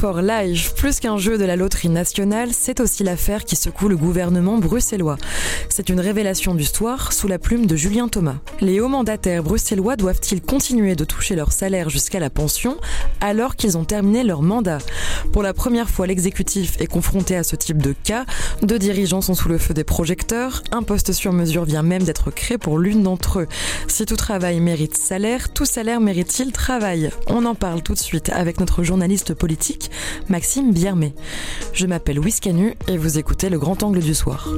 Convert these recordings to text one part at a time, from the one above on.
Win for Life, plus qu'un jeu de la loterie nationale, c'est aussi l'affaire qui secoue le gouvernement bruxellois. C'est une révélation du soir sous la plume de Julien Thomas. Les hauts mandataires bruxellois doivent-ils continuer de toucher leur salaire jusqu'à la pension alors qu'ils ont terminé leur mandat? Pour la première fois, l'exécutif est confronté à ce type de cas. Deux dirigeants sont sous le feu des projecteurs. Un poste sur mesure vient même d'être créé pour l'une d'entre eux. Si tout travail mérite salaire, tout salaire mérite-t-il travail? On en parle tout de suite avec notre journaliste politique Maxime Biermet. Je m'appelle Louis Canu et vous écoutez le grand angle du soir.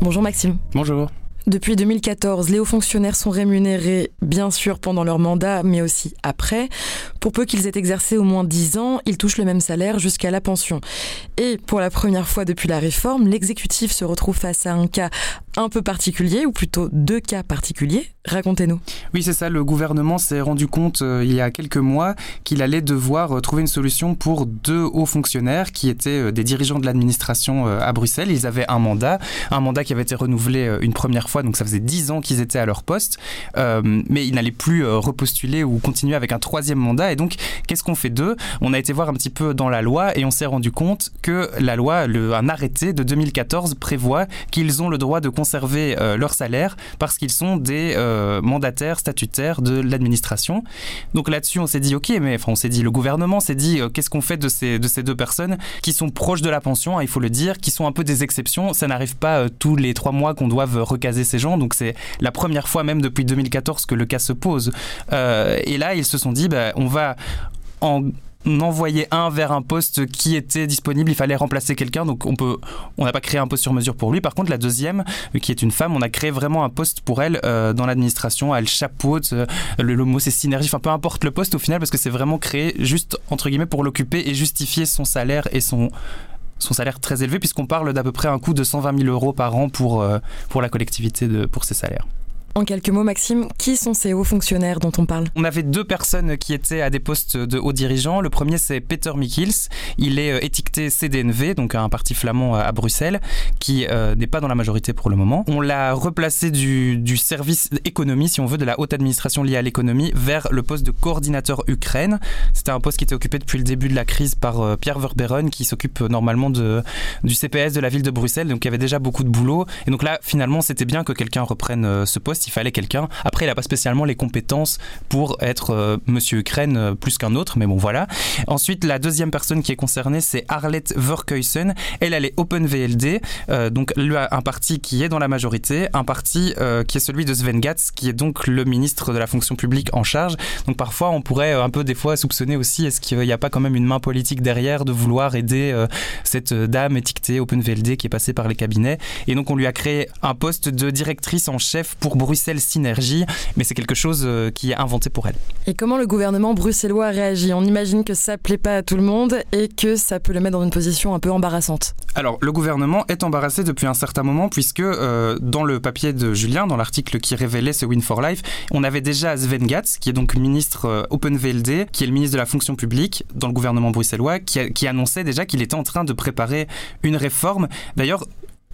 Bonjour Maxime. Bonjour. Depuis 2014, les hauts fonctionnaires sont rémunérés, bien sûr, pendant leur mandat, mais aussi après. Pour peu qu'ils aient exercé au moins 10 ans, ils touchent le même salaire jusqu'à la pension. Et pour la première fois depuis la réforme, l'exécutif se retrouve face à un cas un peu particulier, ou plutôt deux cas particuliers. Racontez-nous. Oui, c'est ça. Le gouvernement s'est rendu compte euh, il y a quelques mois qu'il allait devoir euh, trouver une solution pour deux hauts fonctionnaires qui étaient euh, des dirigeants de l'administration à Bruxelles. Ils avaient un mandat, un mandat qui avait été renouvelé une première fois, donc ça faisait dix ans qu'ils étaient à leur poste, mais ils n'allaient plus repostuler ou continuer avec un troisième mandat. Donc, qu'est-ce qu'on fait d'eux? On a été voir un petit peu dans la loi et on s'est rendu compte que la loi, un arrêté de 2014 prévoit qu'ils ont le droit de conserver leur salaire parce qu'ils sont des euh, mandataire statutaire de l'administration. Donc là-dessus, on s'est dit, ok, mais enfin, on s'est dit, le gouvernement s'est dit, euh, qu'est-ce qu'on fait de ces, de ces deux personnes qui sont proches de la pension, hein, il faut le dire, qui sont un peu des exceptions. Ça n'arrive pas euh, tous les trois mois qu'on doive recaser ces gens. Donc c'est la première fois, même depuis 2014, que le cas se pose. et là, ils se sont dit, bah, on va en envoyer un vers un poste qui était disponible, il fallait remplacer quelqu'un, donc on peut, on n'a pas créé un poste sur mesure pour lui. Par contre, la deuxième, euh, qui est une femme, on a créé vraiment un poste pour elle euh, dans l'administration. Elle chapeaute, euh, le, mot c'est synergie, enfin peu importe le poste au final, parce que c'est vraiment créé juste entre guillemets pour l'occuper et justifier son salaire et son salaire très élevé puisqu'on parle d'à peu près un coût de 120 000 euros par an pour, pour la collectivité pour ses salaires. En quelques mots, Maxime, qui sont ces hauts fonctionnaires dont on parle? On avait deux personnes qui étaient à des postes de hauts dirigeants. Le premier, c'est Peter Mikkils. Il est euh, étiqueté CDNV, donc un parti flamand à Bruxelles, qui euh, n'est pas dans la majorité pour le moment. On l'a replacé du, service économie, si on veut, de la haute administration liée à l'économie, vers le poste de coordinateur Ukraine. C'était un poste qui était occupé depuis le début de la crise par euh, Pierre Verbeeren, qui s'occupe normalement du CPS de la ville de Bruxelles, donc il y avait déjà beaucoup de boulot. Et donc là, finalement, c'était bien que quelqu'un reprenne ce poste il fallait quelqu'un. Après, il n'a pas spécialement les compétences pour être euh, Monsieur Ukraine euh, plus qu'un autre, mais bon, voilà. Ensuite, la deuxième personne qui est concernée, c'est Arlette Verkuysen. Elle, elle est Open VLD, euh, donc un parti qui est dans la majorité, un parti qui est celui de Sven Gatz, qui est donc le ministre de la fonction publique en charge. Donc parfois, on pourrait un peu des fois soupçonner aussi, est-ce qu'il n'y a pas quand même une main politique derrière de vouloir aider cette dame étiquetée Open VLD qui est passée par les cabinets? Et donc, on lui a créé un poste de directrice en chef pour Bruxelles Bruxelles Synergie, mais c'est quelque chose euh, qui est inventé pour elle. Et comment le gouvernement bruxellois réagit? On imagine que ça plaît pas à tout le monde et que ça peut le mettre dans une position un peu embarrassante. Alors, le gouvernement est embarrassé depuis un certain moment puisque euh, dans le papier de Julien, dans l'article qui révélait ce Win for Life, on avait déjà Sven Gatz, qui est donc ministre euh, OpenVLD, qui est le ministre de la fonction publique dans le gouvernement bruxellois, qui, qui annonçait déjà qu'il était en train de préparer une réforme. D'ailleurs,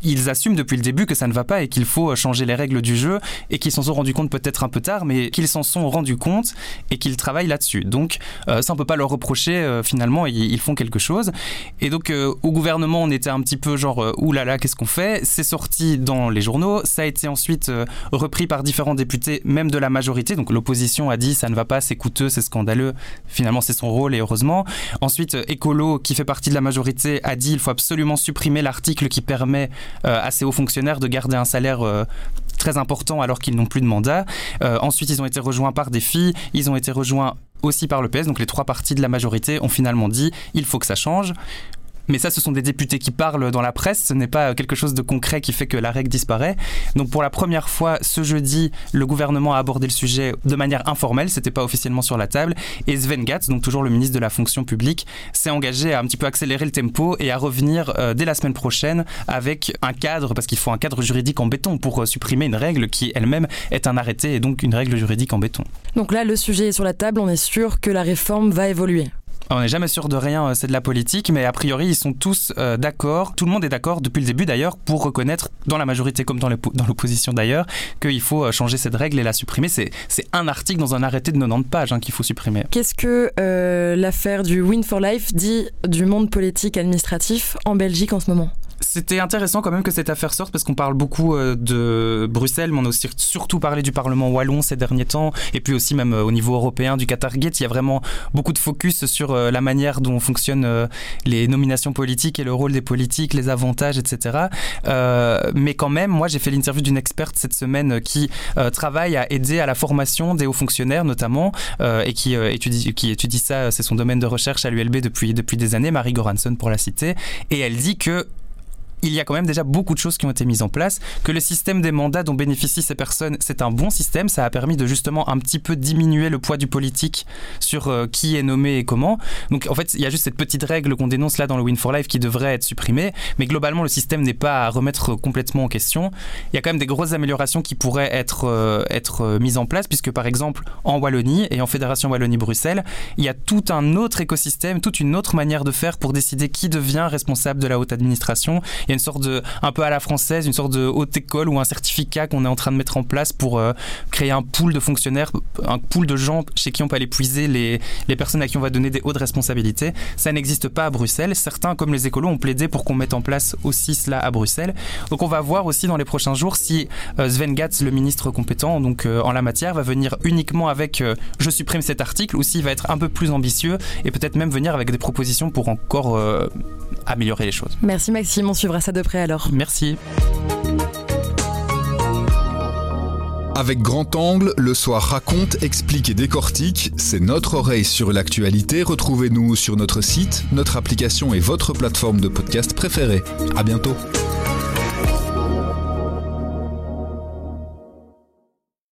ils assument depuis le début que ça ne va pas et qu'il faut changer les règles du jeu et qu'ils s'en sont rendus compte peut-être un peu tard, mais qu'ils s'en sont rendus compte et qu'ils travaillent là-dessus. Donc euh, ça, on peut pas leur reprocher euh, finalement, ils, font quelque chose. Et donc euh, au gouvernement, on était un petit peu genre, oulala, qu'est-ce qu'on fait? C'est sorti dans les journaux, ça a été ensuite repris par différents députés, même de la majorité. Donc l'opposition a dit, ça ne va pas, c'est coûteux, c'est scandaleux. Finalement, c'est son rôle et heureusement. Ensuite, Écolo, qui fait partie de la majorité, a dit, il faut absolument supprimer l'article qui permet euh, ces hauts fonctionnaires de garder un salaire euh, très important alors qu'ils n'ont plus de mandat. Euh, ensuite, ils ont été rejoints par des filles, ils ont été rejoints aussi par le PS, donc les trois partis de la majorité ont finalement dit il faut que ça change. Mais ça, ce sont des députés qui parlent dans la presse. Ce n'est pas quelque chose de concret qui fait que la règle disparaît. Donc, pour la première fois, ce jeudi, le gouvernement a abordé le sujet de manière informelle. C'était pas officiellement sur la table. Et Sven Gatz, donc toujours le ministre de la fonction publique, s'est engagé à un petit peu accélérer le tempo et à revenir euh, dès la semaine prochaine avec un cadre, parce qu'il faut un cadre juridique en béton pour euh, supprimer une règle qui elle-même est un arrêté et donc une règle juridique en béton. Donc là, le sujet est sur la table. On est sûr que la réforme va évoluer. On n'est jamais sûr de rien, c'est de la politique, mais a priori ils sont tous d'accord, tout le monde est d'accord depuis le début d'ailleurs pour reconnaître dans la majorité comme dans l'opposition d'ailleurs qu'il faut changer cette règle et la supprimer. C'est un article dans un arrêté de 90 pages hein, qu'il faut supprimer. Qu'est-ce que l'affaire du Win for Life dit du monde politique administratif en Belgique en ce moment? C'était intéressant quand même que cette affaire sorte parce qu'on parle beaucoup euh, de Bruxelles, mais on a aussi surtout parlé du Parlement wallon ces derniers temps, et puis aussi même euh, au niveau européen du Qatargate. Il y a vraiment beaucoup de focus sur euh, la manière dont fonctionnent les nominations politiques et le rôle des politiques, les avantages, etc. mais quand même, moi j'ai fait l'interview d'une experte cette semaine qui travaille à aider à la formation des hauts fonctionnaires notamment, et qui, étudie, qui étudie ça, c'est son domaine de recherche à l'ULB depuis, depuis des années, Marie Goranson pour la citer, et elle dit que il y a quand même déjà beaucoup de choses qui ont été mises en place, que le système des mandats dont bénéficient ces personnes, c'est un bon système, ça a permis de justement un petit peu diminuer le poids du politique sur euh, qui est nommé et comment. Donc en fait, il y a juste cette petite règle qu'on dénonce là dans le Win for Life qui devrait être supprimée, mais globalement le système n'est pas à remettre complètement en question. Il y a quand même des grosses améliorations qui pourraient être, euh, être euh, mises en place, puisque par exemple en Wallonie et en Fédération Wallonie-Bruxelles, il y a tout un autre écosystème, toute une autre manière de faire pour décider qui devient responsable de la haute administration une sorte de, un peu à la française, une sorte de haute école ou un certificat qu'on est en train de mettre en place pour euh, créer un pool de fonctionnaires, un pool de gens chez qui on peut aller puiser les, les personnes à qui on va donner des hautes responsabilités. Ça n'existe pas à Bruxelles. Certains, comme les écolos, ont plaidé pour qu'on mette en place aussi cela à Bruxelles. Donc on va voir aussi dans les prochains jours si euh, Sven Gatz, le ministre compétent donc euh, en la matière, va venir uniquement avec je supprime cet article ou s'il va être un peu plus ambitieux et peut-être même venir avec des propositions pour encore améliorer les choses. Merci Maxime, on suivra ça de près alors. Merci. Avec Grand Angle, le soir raconte, explique et décortique. C'est notre oreille sur l'actualité. Retrouvez-nous sur notre site, notre application et votre plateforme de podcast préférée. À bientôt.